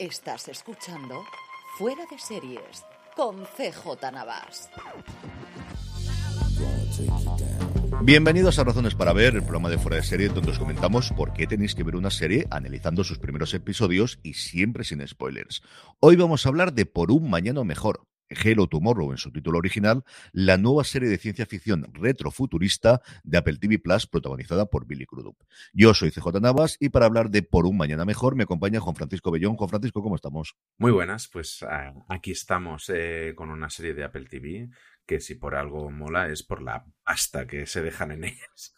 Estás escuchando Fuera de Series con CJ Navas. Bienvenidos a Razones para Ver, el programa de Fuera de Serie donde os comentamos por qué tenéis que ver una serie analizando sus primeros episodios y siempre sin spoilers. Hoy vamos a hablar de Por un Mañana Mejor, Hello Tomorrow en su título original, la nueva serie de ciencia ficción retrofuturista de Apple TV Plus protagonizada por Billy Crudup. Yo soy CJ Navas y para hablar de Por un Mañana Mejor me acompaña Juan Francisco Bellón. Juan Francisco, ¿cómo estamos? Muy buenas, pues ah, aquí estamos eh, con una serie de Apple TV que si por algo mola es por la pasta que se dejan en ellas.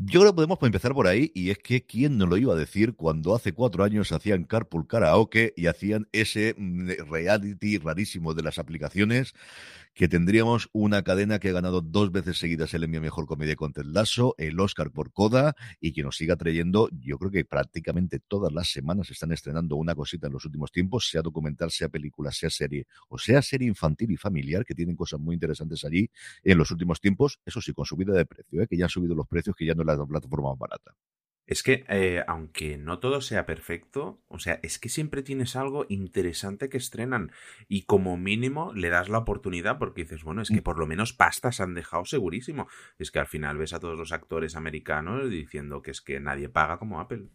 Yo creo que podemos empezar por ahí, y es que quién nos lo iba a decir cuando hace cuatro años hacían Carpool Karaoke y hacían ese mm, reality rarísimo de las aplicaciones que tendríamos una cadena que ha ganado dos veces seguidas el Emmy Mejor Comedia con Ted Lasso, el Oscar por Coda y que nos siga trayendo, yo creo que prácticamente todas las semanas están estrenando una cosita en los últimos tiempos, sea documental, sea película, sea serie o sea serie infantil y familiar, que tienen cosas muy interesantes allí en los últimos tiempos, eso sí, con subida de precio, ¿eh? que ya han subido los precios, que ya no es la plataforma más barata. Es que, eh, aunque no todo sea perfecto, o sea, es que siempre tienes algo interesante que estrenan y como mínimo le das la oportunidad porque dices, bueno, es que mm. por lo menos pastas han dejado segurísimo. Es que al final ves a todos los actores americanos diciendo que es que nadie paga como Apple.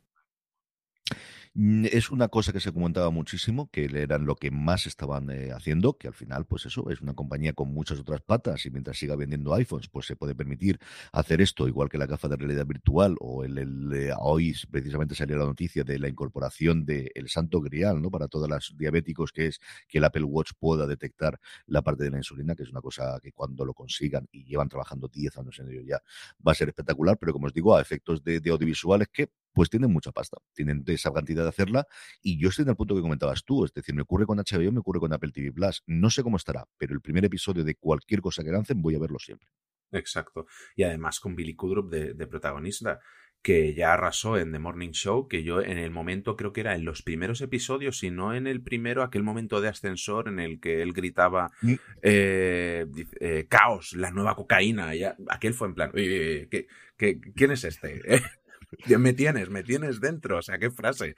Mm, es una cosa que se comentaba muchísimo, que eran lo que más estaban eh, haciendo, que al final, pues eso, es una compañía con muchas otras patas y mientras siga vendiendo iPhones, pues se puede permitir hacer esto, igual que la gafa de realidad virtual o el, el hoy precisamente salió la noticia de la incorporación del el santo grial, ¿no? Para todos los diabéticos, que es que el Apple Watch pueda detectar la parte de la insulina, que es una cosa que cuando lo consigan y llevan trabajando 10 años en ello ya va a ser espectacular, pero como os digo, a efectos de, de audiovisuales que pues tienen mucha pasta, tienen esa cantidad de hacerla y yo estoy en el punto que comentabas tú, es decir, me ocurre con HBO, me ocurre con Apple TV Plus, no sé cómo estará, pero el primer episodio de cualquier cosa que lancen voy a verlo siempre. Exacto. Y además con Billy Kudrup de, protagonista, que ya arrasó en The Morning Show, que yo en el momento creo que era en los primeros episodios, si no en el primero, aquel momento de ascensor en el que él gritaba mm. eh, eh, caos, la nueva cocaína, ya, aquel fue en plan, ¿qué, qué, quién es este? Me tienes, me tienes dentro. O sea, qué frase.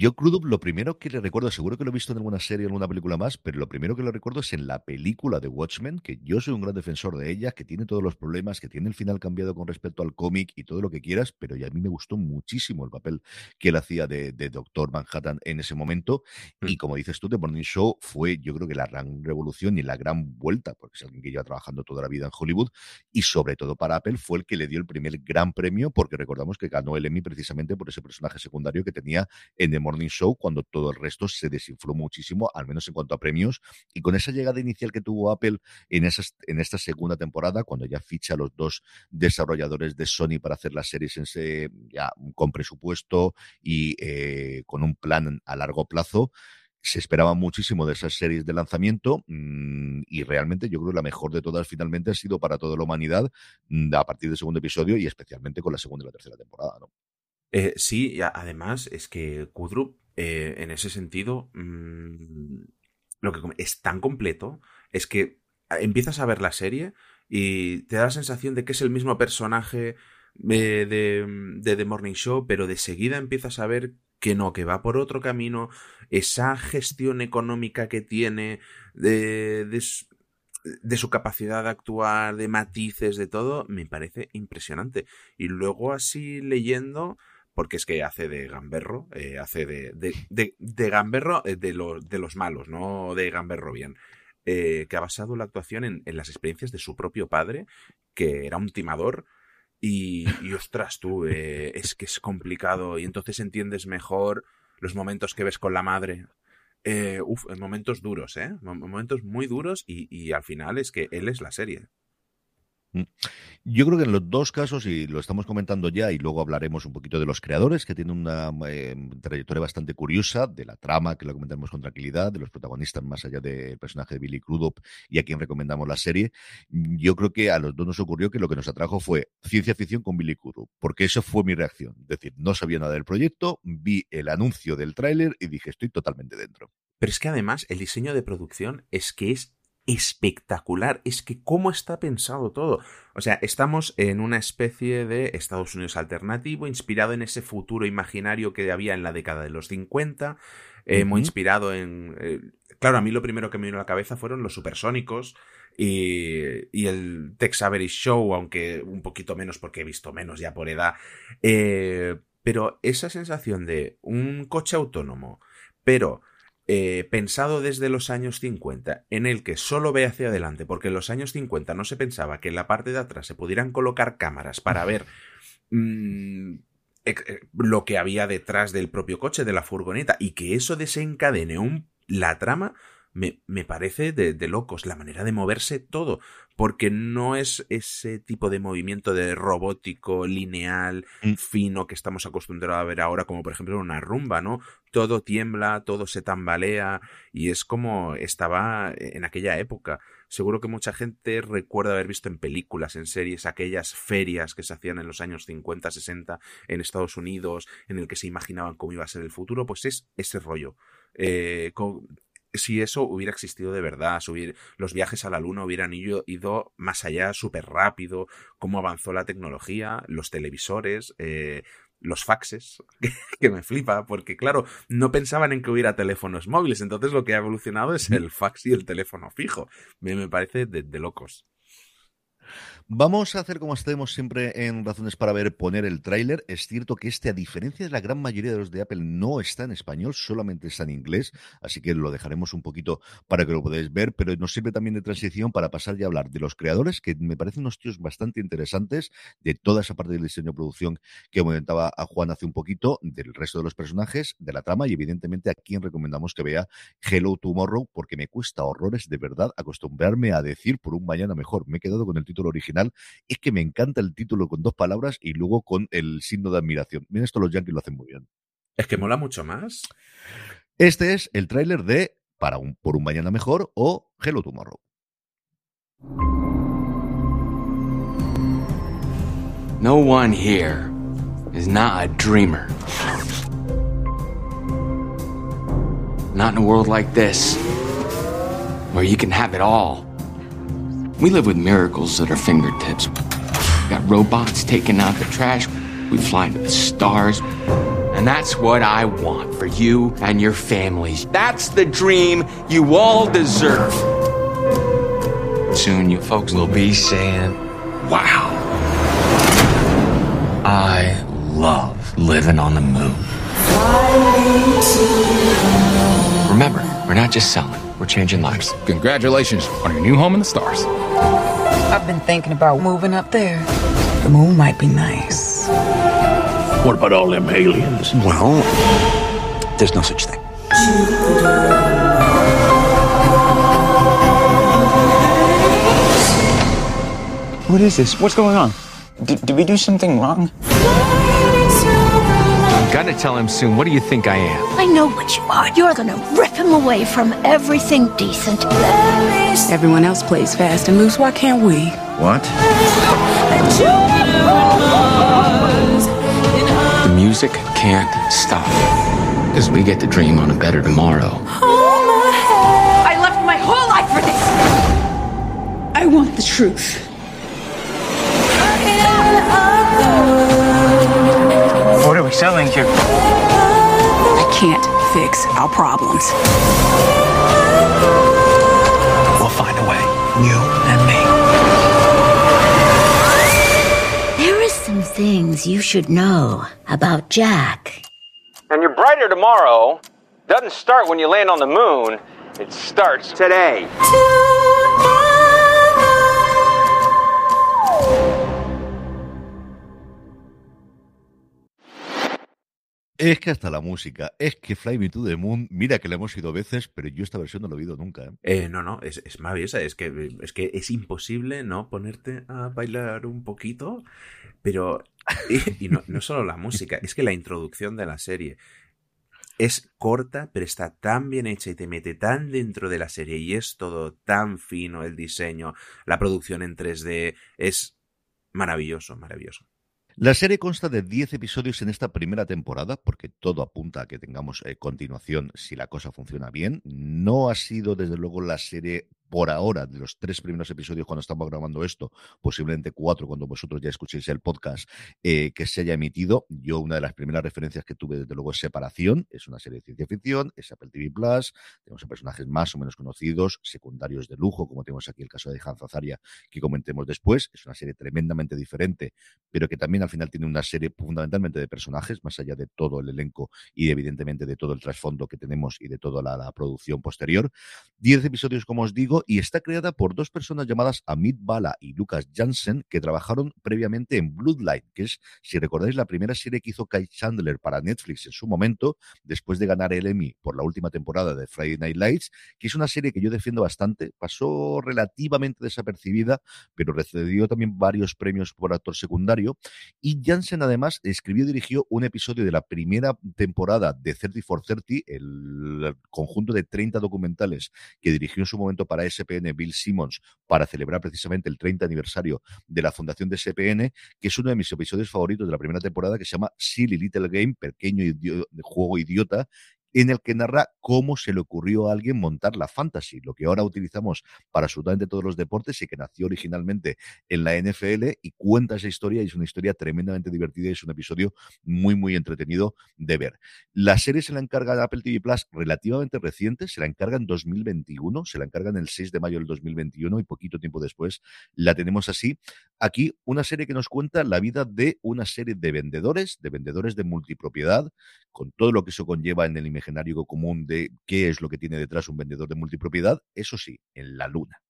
Yo, Crudup, lo primero que le recuerdo, seguro que lo he visto en alguna serie o en alguna película más, pero lo primero que le recuerdo es en la película de Watchmen, que yo soy un gran defensor de ella, que tiene todos los problemas, que tiene el final cambiado con respecto al cómic y todo lo que quieras, pero ya a mí me gustó muchísimo el papel que él hacía de, Doctor Manhattan en ese momento. Y mm. como dices tú, The Morning Show fue, yo creo que la gran revolución y la gran vuelta, porque es alguien que lleva trabajando toda la vida en Hollywood, y sobre todo para Apple fue el que le dio el primer gran premio, porque recordamos que ganó el Emmy precisamente por ese personaje secundario que tenía en The Morning Show cuando todo el resto se desinfló muchísimo, al menos en cuanto a premios. Y con esa llegada inicial que tuvo Apple en, en esta segunda temporada, cuando ya ficha a los dos desarrolladores de Sony para hacer las series en ese, ya con presupuesto y eh, con un plan a largo plazo, se esperaba muchísimo de esas series de lanzamiento mm, y realmente yo creo que la mejor de todas finalmente ha sido para toda la humanidad mm, a partir del segundo episodio y especialmente con la segunda y la tercera temporada. Eh, sí, además es que Kudrup, eh, en ese sentido, mm, lo que es tan completo, es que empiezas a ver la serie y te da la sensación de que es el mismo personaje eh, de, de, The Morning Show, pero de seguida empiezas a ver que no, que va por otro camino, esa gestión económica que tiene, de, de, de su capacidad de actuar, de matices, de todo, me parece impresionante. Y luego así leyendo porque es que hace de gamberro, eh, hace de, de, de, gamberro eh, de, los, de los malos, no de gamberro bien, eh, que ha basado la actuación en, en, las experiencias de su propio padre, que era un timador, y, y ostras, tú, es que es complicado, y entonces entiendes mejor los momentos que ves con la madre. uf, en momentos duros, ¿eh? Momentos muy duros, y, y al final es que él es la serie. Mm. Yo creo que en los dos casos, y lo estamos comentando ya, y luego hablaremos un poquito de los creadores, que tienen una eh, trayectoria bastante curiosa, de la trama, que lo comentaremos con tranquilidad, de los protagonistas, más allá del personaje de Billy Crudup y a quien recomendamos la serie. Yo creo que a los dos nos ocurrió que lo que nos atrajo fue ciencia ficción con Billy Crudup, porque eso fue mi reacción. Es decir, no sabía nada del proyecto, vi el anuncio del tráiler y dije, estoy totalmente dentro. Pero es que además el diseño de producción es que es espectacular. Es que cómo está pensado todo. O sea, estamos en una especie de Estados Unidos alternativo, inspirado en ese futuro imaginario que había en la década de los 50, eh, muy inspirado en... Eh, claro, a mí lo primero que me vino a la cabeza fueron los supersónicos, y, el Tex Avery Show, aunque un poquito menos porque he visto menos ya por edad. Eh, pero esa sensación de un coche autónomo, pero eh, pensado desde los años 50, en el que solo ve hacia adelante, porque en los años 50 no se pensaba que en la parte de atrás se pudieran colocar cámaras para ver mm, lo que había detrás del propio coche, de la furgoneta, y que eso desencadene un, la trama, me, me parece de, de, locos la manera de moverse todo, porque no es ese tipo de movimiento de robótico, lineal, mm. fino que estamos acostumbrados a ver ahora, como por ejemplo una rumba, ¿no? Todo tiembla, todo se tambalea y es como estaba en aquella época. Seguro que mucha gente recuerda haber visto en películas, en series, aquellas ferias que se hacían en los años 50, 60 en Estados Unidos, en el que se imaginaban cómo iba a ser el futuro, pues es ese rollo. Eh, si eso hubiera existido de verdad, los viajes a la Luna hubieran ido, ido más allá súper rápido, cómo avanzó la tecnología, los televisores, eh, los faxes, que me flipa, porque claro, no pensaban en que hubiera teléfonos móviles, entonces lo que ha evolucionado es el fax y el teléfono fijo. Me, me parece de locos. Vamos a hacer como hacemos siempre en Razones para Ver, poner el tráiler. Es cierto que este, a diferencia de la gran mayoría de los de Apple, no está en español, solamente está en inglés, así que lo dejaremos un poquito para que lo podáis ver, pero nos sirve también de transición para pasar y hablar de los creadores, que me parecen unos tíos bastante interesantes, de toda esa parte del diseño de producción que comentaba a Juan hace un poquito, del resto de los personajes, de la trama y evidentemente a quien recomendamos que vea Hello Tomorrow, porque me cuesta horrores de verdad acostumbrarme a decir por un mañana mejor. Me he quedado con el título original es que me encanta el título con dos palabras y luego con el signo de admiración. Miren, esto los Yankees lo hacen muy bien. Es que mola mucho más. Este es el tráiler de Para un, Por un Mañana Mejor o Hello Tomorrow. No one here is not a dreamer. Not in a world like this, where you can have it all. We live with miracles at our fingertips. We got robots taking out the trash. We fly to the stars. And that's what I want for you and your families. That's the dream you all deserve. Soon you folks will be saying, wow, I love living on the moon. Remember, we're not just selling, we're changing lives. Congratulations on your new home in the stars. I've been thinking about moving up there. The moon might be nice. What about all them aliens? Well, there's no such thing. What is this? What's going on? D did we do something wrong? Gotta tell him soon. What do you think I am? I know what you are. You're gonna rip him away from everything decent. Everyone else plays fast and loose. Why can't we? What? The music can't stop. Because we get to dream on a better tomorrow. I left my whole life for this. I want the truth. What are we selling here? I can't fix our problems. We'll find a way. You and me. There are some things you should know about Jack. And your brighter tomorrow doesn't start when you land on the moon. It starts today. Es que hasta la música, es que Fly Me to the Moon, mira que la hemos oído veces, pero yo esta versión no la he oído nunca. ¿eh? Eh, no, no, es, es maravillosa, es que, es que es imposible no ponerte a bailar un poquito, pero, y, y no, no solo la música, es que la introducción de la serie es corta, pero está tan bien hecha y te mete tan dentro de la serie y es todo tan fino el diseño, la producción en 3D, es maravilloso, maravilloso. La serie consta de 10 episodios en esta primera temporada, porque todo apunta a que tengamos eh, continuación si la cosa funciona bien. No ha sido, desde luego, la serie por ahora, de los tres primeros episodios cuando estamos grabando esto, posiblemente cuatro cuando vosotros ya escuchéis el podcast eh, que se haya emitido. Yo, una de las primeras referencias que tuve, desde luego, es Separación. Es una serie de ciencia ficción, es Apple TV Plus. Tenemos a personajes más o menos conocidos, secundarios de lujo, como tenemos aquí el caso de Hans Azaria, que comentemos después. Es una serie tremendamente diferente, pero que también al final tiene una serie fundamentalmente de personajes, más allá de todo el elenco y evidentemente de todo el trasfondo que tenemos y de toda la, la producción posterior. Diez episodios, como os digo, y está creada por dos personas llamadas Amit Bala y Lucas Jansen, que trabajaron previamente en Bloodline, que es, si recordáis, la primera serie que hizo Kai Chandler para Netflix en su momento, después de ganar el Emmy por la última temporada de Friday Night Lights, que es una serie que yo defiendo bastante, pasó relativamente desapercibida, pero recibió también varios premios por actor secundario, y Jansen además escribió y dirigió un episodio de la primera temporada de 30 for 30, el conjunto de 30 documentales que dirigió en su momento para SPN Bill Simmons para celebrar precisamente el 30 aniversario de la fundación de SPN, que es uno de mis episodios favoritos de la primera temporada, que se llama Silly Little Game, pequeño juego idiota, en el que narra cómo se le ocurrió a alguien montar la fantasy, lo que ahora utilizamos para absolutamente todos los deportes y que nació originalmente en la NFL y cuenta esa historia y es una historia tremendamente divertida y es un episodio muy, muy entretenido de ver. La serie se la encarga de Apple TV Plus relativamente reciente, se la encarga en 2021, se la encarga en el 6 de mayo del 2021 y poquito tiempo después la tenemos así. Aquí una serie que nos cuenta la vida de una serie de vendedores, de vendedores de multipropiedad, con todo lo que eso conlleva en el imaginario común de qué es lo que tiene detrás un vendedor de multipropiedad, eso sí, en la luna.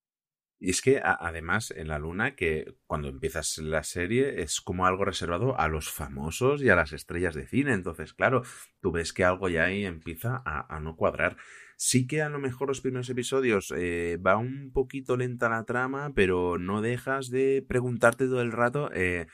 Y es que además en la luna, que cuando empiezas la serie es como algo reservado a los famosos y a las estrellas de cine. Entonces, claro, tú ves que algo ya ahí empieza a, no cuadrar. Sí que a lo mejor los primeros episodios eh, va un poquito lenta la trama, pero no dejas de preguntarte todo el rato. Eh,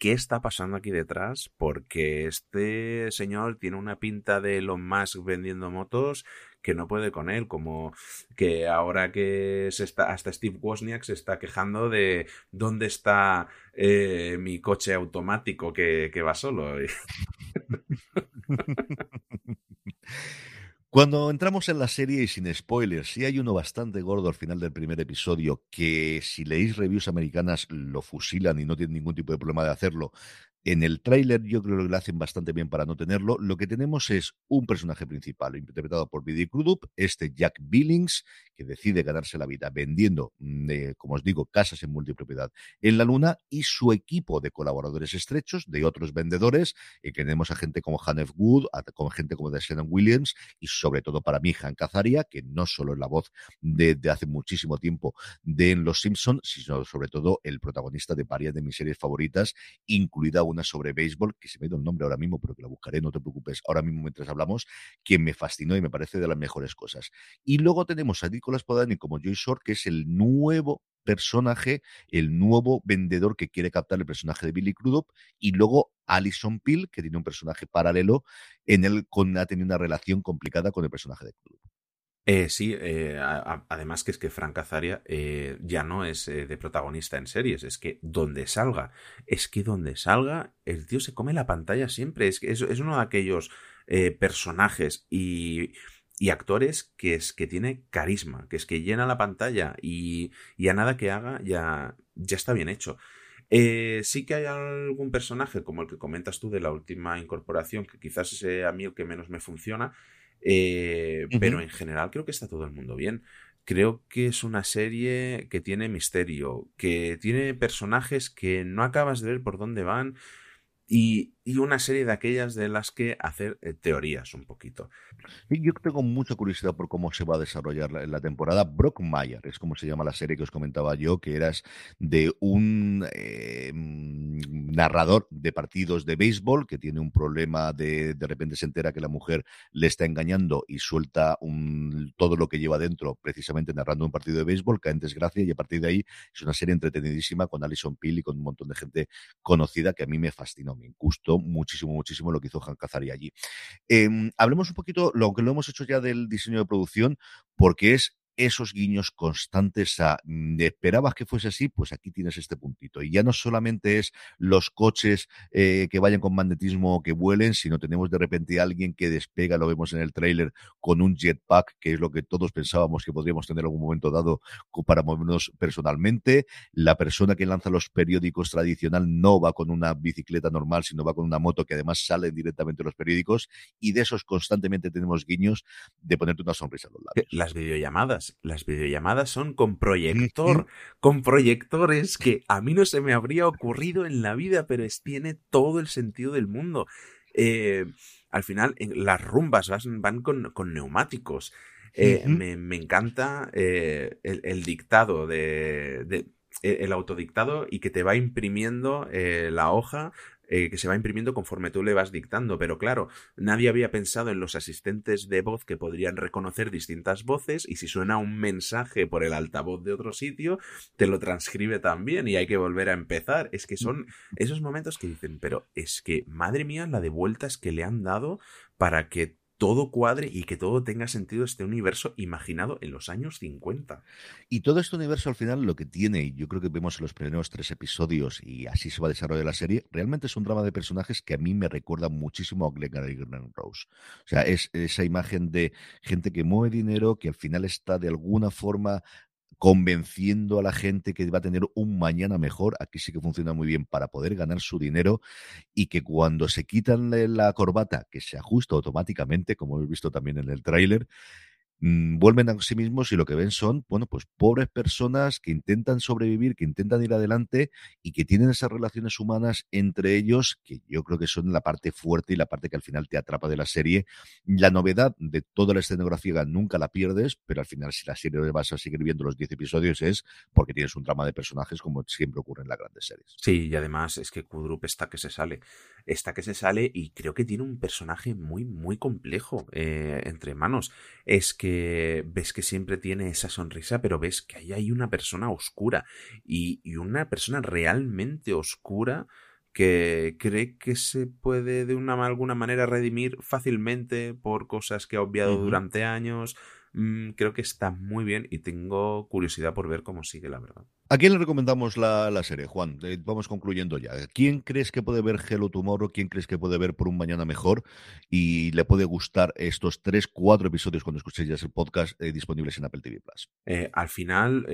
qué está pasando aquí detrás, porque este señor tiene una pinta de Elon Musk vendiendo motos que no puede con él, como que ahora que se está, hasta Steve Wozniak se está quejando de dónde está eh, mi coche automático que, que va solo. Cuando entramos en la serie y sin spoilers, sí hay uno bastante gordo al final del primer episodio que si leéis reviews americanas lo fusilan y no tienen ningún tipo de problema de hacerlo. En el tráiler yo creo que lo hacen bastante bien para no tenerlo. Lo que tenemos es un personaje principal interpretado por Billy Crudup, este Jack Billings, que decide ganarse la vida vendiendo, mm, eh, como os digo, casas en multipropiedad en la Luna y su equipo de colaboradores estrechos, de otros vendedores, y tenemos a gente como Hanef Wood, a, con gente como de Shannon Williams y sobre todo para mí Han Cazaria, que no solo es la voz de, hace muchísimo tiempo de Los Simpsons, sino sobre todo el protagonista de varias de mis series favoritas, incluida una sobre béisbol, que se me ha ido el nombre ahora mismo, pero que la buscaré, no te preocupes, ahora mismo mientras hablamos, que me fascinó y me parece de las mejores cosas. Y luego tenemos a Nicolas Podani como Joy Short, que es el nuevo personaje, el nuevo vendedor que quiere captar el personaje de Billy Crudup, y luego Alison Peel, que tiene un personaje paralelo en el con ha tenido una relación complicada con el personaje de Crudup. Eh, sí, eh, además que es que Frank Azaria eh, ya no es eh, de protagonista en series, es que donde salga, es que donde salga, el tío se come la pantalla siempre, es que es, es uno de aquellos personajes y, actores que es que tiene carisma, que es que llena la pantalla y, y a nada que haga ya, ya está bien hecho. sí que hay algún personaje, como el que comentas tú de la última incorporación, que quizás sea a mí el que menos me funciona, eh, pero en general creo que está todo el mundo bien. Creo que es una serie que tiene misterio, que tiene personajes que no acabas de ver por dónde van y, y una serie de aquellas de las que hacer eh, teorías un poquito. Yo tengo mucha curiosidad por cómo se va a desarrollar la, la, temporada. Brockmire es como se llama la serie que os comentaba yo, que eras de un eh, narrador de partidos de béisbol que tiene un problema de de repente se entera que la mujer le está engañando y suelta un, todo lo que lleva dentro precisamente narrando un partido de béisbol, cae en desgracia y a partir de ahí es una serie entretenidísima con Alison Peel y con un montón de gente conocida que a mí me fascinó, me gustó muchísimo, muchísimo lo que hizo Han Kazari allí. Eh, hablemos un poquito, lo que lo hemos hecho ya del diseño de producción, porque es esos guiños constantes a mm, esperabas que fuese así, pues aquí tienes este puntito. Y ya no solamente es los coches eh, que vayan con magnetismo o que vuelen, sino tenemos de repente a alguien que despega, lo vemos en el tráiler, con un jetpack, que es lo que todos pensábamos que podríamos tener en algún momento dado para movernos personalmente. La persona que lanza los periódicos tradicional no va con una bicicleta normal, sino va con una moto que además sale directamente los periódicos. Y de esos constantemente tenemos guiños de ponerte una sonrisa a los labios. Las videollamadas, las videollamadas son con proyector, con proyectores que a mí no se me habría ocurrido en la vida, pero es, tiene todo el sentido del mundo. Eh, al final, las rumbas van, con, neumáticos. Eh, me, encanta eh, el, dictado de, el autodictado y que te va imprimiendo la hoja eh, que se va imprimiendo conforme tú le vas dictando. Pero claro, nadie había pensado en los asistentes de voz que podrían reconocer distintas voces y si suena un mensaje por el altavoz de otro sitio, te lo transcribe también y hay que volver a empezar. Es que son esos momentos que dicen, pero es que, madre mía, la de vueltas que le han dado para que todo cuadre y que todo tenga sentido este universo imaginado en los años 50. Y todo este universo al final lo que tiene, y yo creo que vemos en los primeros tres episodios y así se va a desarrollar la serie, realmente es un drama de personajes que a mí me recuerda muchísimo a Glenn y Glenn Rose. O sea, es esa imagen de gente que mueve dinero, que al final está de alguna forma convenciendo a la gente que va a tener un mañana mejor. Aquí sí que funciona muy bien para poder ganar su dinero y que cuando se quitan la corbata, que se ajusta automáticamente, como hemos visto también en el tráiler, Mm, vuelven a sí mismos y lo que ven son, bueno, pues pobres personas que intentan sobrevivir, que intentan ir adelante y que tienen esas relaciones humanas entre ellos, que yo creo que son la parte fuerte y la parte que al final te atrapa de la serie. La novedad de toda la escenografía nunca la pierdes, pero al final si la serie vas a seguir viendo los 10 episodios es porque tienes un drama de personajes como siempre ocurre en las grandes series. Sí, y además es que Kudrup está que se sale, está que se sale y creo que tiene un personaje muy, muy complejo eh, entre manos. Es que ves que siempre tiene esa sonrisa, pero ves que ahí hay una persona oscura y, una persona realmente oscura que cree que se puede de una alguna manera redimir fácilmente por cosas que ha obviado durante años. Mm, creo que está muy bien y tengo curiosidad por ver cómo sigue, la verdad. ¿A quién le recomendamos la, serie, Juan? Eh, vamos concluyendo ya. ¿Quién crees que puede ver Hello Tomorrow? ¿Quién crees que puede ver Por un Mañana Mejor? Y le puede gustar estos tres, cuatro episodios cuando escuchéis ya el podcast eh, disponibles en Apple TV Plus. Eh, al final,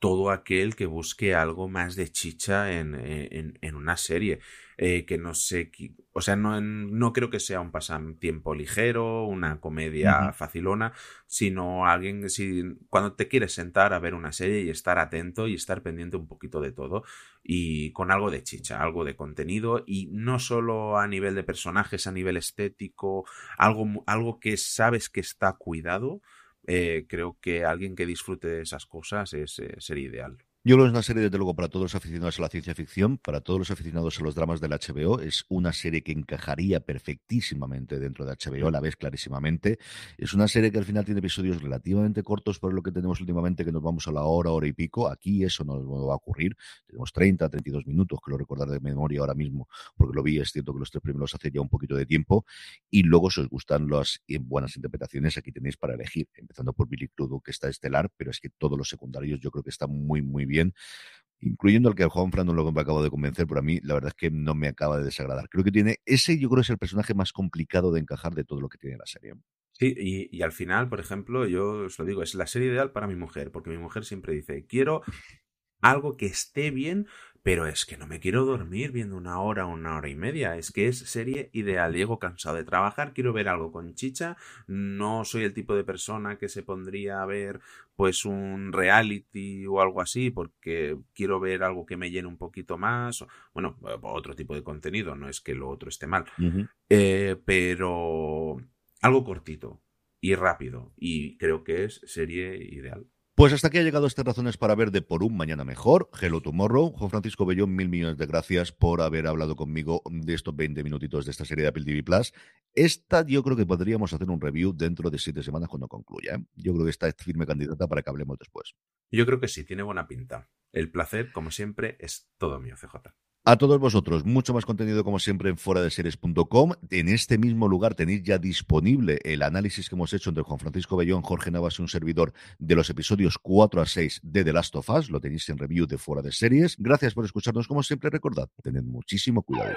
todo aquel que busque algo más de chicha en, en, una serie. Eh, que no sé, o sea, no, no creo que sea un pasatiempo ligero, una comedia facilona, sino alguien, si, cuando te quieres sentar a ver una serie y estar atento y estar pendiente un poquito de todo y con algo de chicha, algo de contenido y no solo a nivel de personajes, a nivel estético, algo, algo que sabes que está cuidado, eh, creo que alguien que disfrute de esas cosas es, eh, sería ideal. Yo creo que es una serie, desde luego, para todos los aficionados a la ciencia ficción, para todos los aficionados a los dramas del HBO. Es una serie que encajaría perfectísimamente dentro de HBO, la ves clarísimamente. Es una serie que al final tiene episodios relativamente cortos por lo que tenemos últimamente, que nos vamos a la hora, hora y pico. Aquí eso no va a ocurrir. Tenemos 30, 32 minutos, que lo recordar de memoria ahora mismo, porque lo vi, es cierto que los tres primeros hace ya un poquito de tiempo. Y luego, si os gustan las buenas interpretaciones, aquí tenéis para elegir, empezando por Billy Crudup, que está estelar, pero es que todos los secundarios yo creo que están muy, muy bien, incluyendo el que Juan Fran lo que me acabo de convencer, pero a mí la verdad es que no me acaba de desagradar. Creo que tiene, ese yo creo es el personaje más complicado de encajar de todo lo que tiene la serie. Sí, y, y al final, por ejemplo, yo os lo digo, es la serie ideal para mi mujer, porque mi mujer siempre dice, quiero algo que esté bien, pero es que no me quiero dormir viendo una hora o una hora y media. Es que es serie ideal. Llego cansado de trabajar, quiero ver algo con chicha. No soy el tipo de persona que se pondría a ver pues un reality o algo así porque quiero ver algo que me llene un poquito más. Bueno, otro tipo de contenido, no es que lo otro esté mal. Eh, pero algo cortito y rápido. Y creo que es serie ideal. Pues hasta aquí ha llegado estas razones para ver de Por un Mañana Mejor, Hello Tomorrow. Juan Francisco Bellón, mil millones de gracias por haber hablado conmigo de estos 20 minutitos de esta serie de Apple TV Plus. Esta yo creo que podríamos hacer un review dentro de siete semanas cuando concluya. ¿eh? Yo creo que esta es firme candidata para que hablemos después. Yo creo que sí, tiene buena pinta. El placer, como siempre, es todo mío, CJ. A todos vosotros, mucho más contenido como siempre en fuera de series.com. En este mismo lugar tenéis ya disponible el análisis que hemos hecho entre Juan Francisco Bellón, Jorge Navas y un servidor de los episodios 4 a 6 de The Last of Us. Lo tenéis en review de fuera de series. Gracias por escucharnos como siempre. Recordad, tened muchísimo cuidado.